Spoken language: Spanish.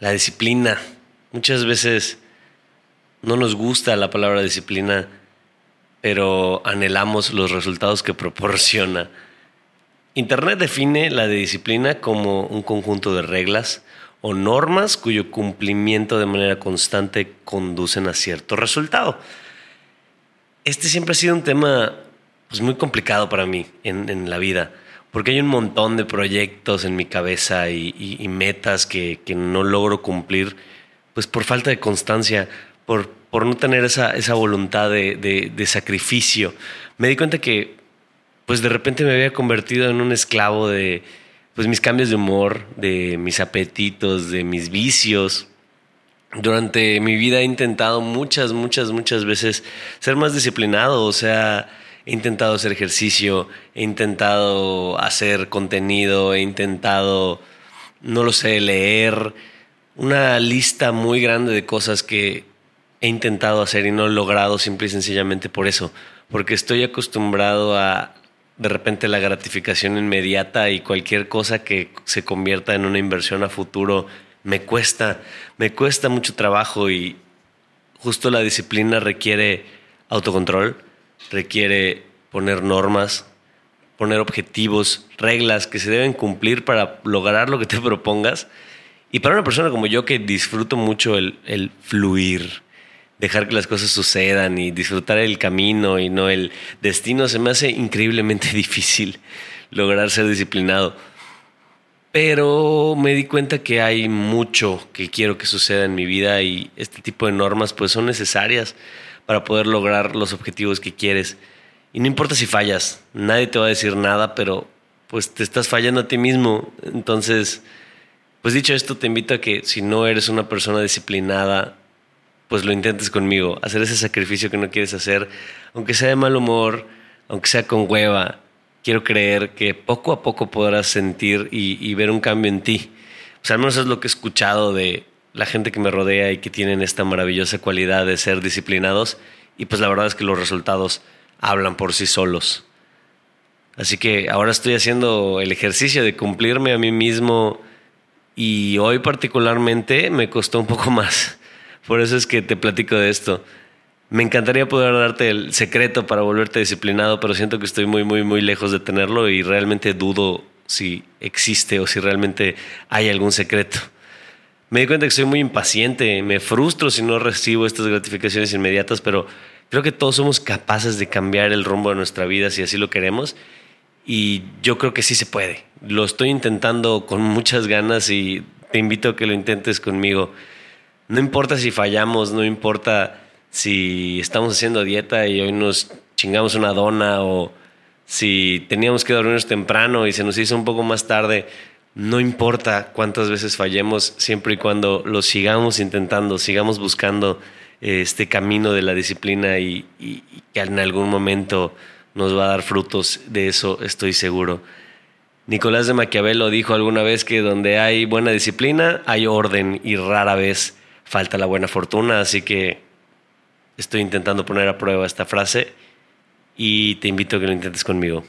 La disciplina. Muchas veces no nos gusta la palabra disciplina, pero anhelamos los resultados que proporciona. Internet define la de disciplina como un conjunto de reglas o normas cuyo cumplimiento de manera constante conducen a cierto resultado. Este siempre ha sido un tema pues, muy complicado para mí en, la vida, porque hay un montón de proyectos en mi cabeza y, metas que, no logro cumplir, pues por falta de constancia, por, por no tener esa, esa voluntad de, de sacrificio. Me di cuenta que pues de repente me había convertido en un esclavo de pues mis cambios de humor, de mis apetitos, de mis vicios. Durante mi vida he intentado muchas, muchas, muchas veces ser más disciplinado, o sea, he intentado hacer ejercicio, he intentado hacer contenido, he intentado, no lo sé, leer, una lista muy grande de cosas que he intentado hacer y no he logrado simple y sencillamente por eso, porque estoy acostumbrado a de repente la gratificación inmediata y cualquier cosa que se convierta en una inversión a futuro me cuesta, me cuesta mucho trabajo y justo la disciplina requiere autocontrol, requiere poner normas, poner objetivos, reglas que se deben cumplir para lograr lo que te propongas. Y para una persona como yo que disfruto mucho el, el fluir, dejar que las cosas sucedan y disfrutar el camino y no el destino, se me hace increíblemente difícil lograr ser disciplinado. Pero me di cuenta que hay mucho que quiero que suceda en mi vida y este tipo de normas pues son necesarias para poder lograr los objetivos que quieres. Y no importa si fallas, nadie te va a decir nada, pero pues te estás fallando a ti mismo. Entonces, pues dicho esto, te invito a que si no eres una persona disciplinada, pues lo intentes conmigo, hacer ese sacrificio que no quieres hacer, aunque sea de mal humor, aunque sea con hueva, quiero creer que poco a poco podrás sentir y, ver un cambio en ti. O sea, al menos es lo que he escuchado de la gente que me rodea y que tienen esta maravillosa cualidad de ser disciplinados y pues la verdad es que los resultados hablan por sí solos. Así que ahora estoy haciendo el ejercicio de cumplirme a mí mismo y hoy particularmente me costó un poco más por eso es que te platico de esto. Me encantaría poder darte el secreto para volverte disciplinado, pero siento que estoy muy, muy, muy lejos de tenerlo y realmente dudo si existe o si realmente hay algún secreto. Me di cuenta que soy muy impaciente, me frustro si no recibo estas gratificaciones inmediatas, pero creo que todos somos capaces de cambiar el rumbo de nuestra vida si así lo queremos y yo creo que sí se puede. Lo estoy intentando con muchas ganas y te invito a que lo intentes conmigo no importa si fallamos, no importa si estamos haciendo dieta y hoy nos chingamos una dona o si teníamos que dormirnos temprano y se nos hizo un poco más tarde, no importa cuántas veces fallemos, siempre y cuando lo sigamos intentando, sigamos buscando este camino de la disciplina y, y, que en algún momento nos va a dar frutos, de eso estoy seguro. Nicolás de Maquiavelo dijo alguna vez que donde hay buena disciplina hay orden y rara vez falta la buena fortuna, así que estoy intentando poner a prueba esta frase y te invito a que lo intentes conmigo.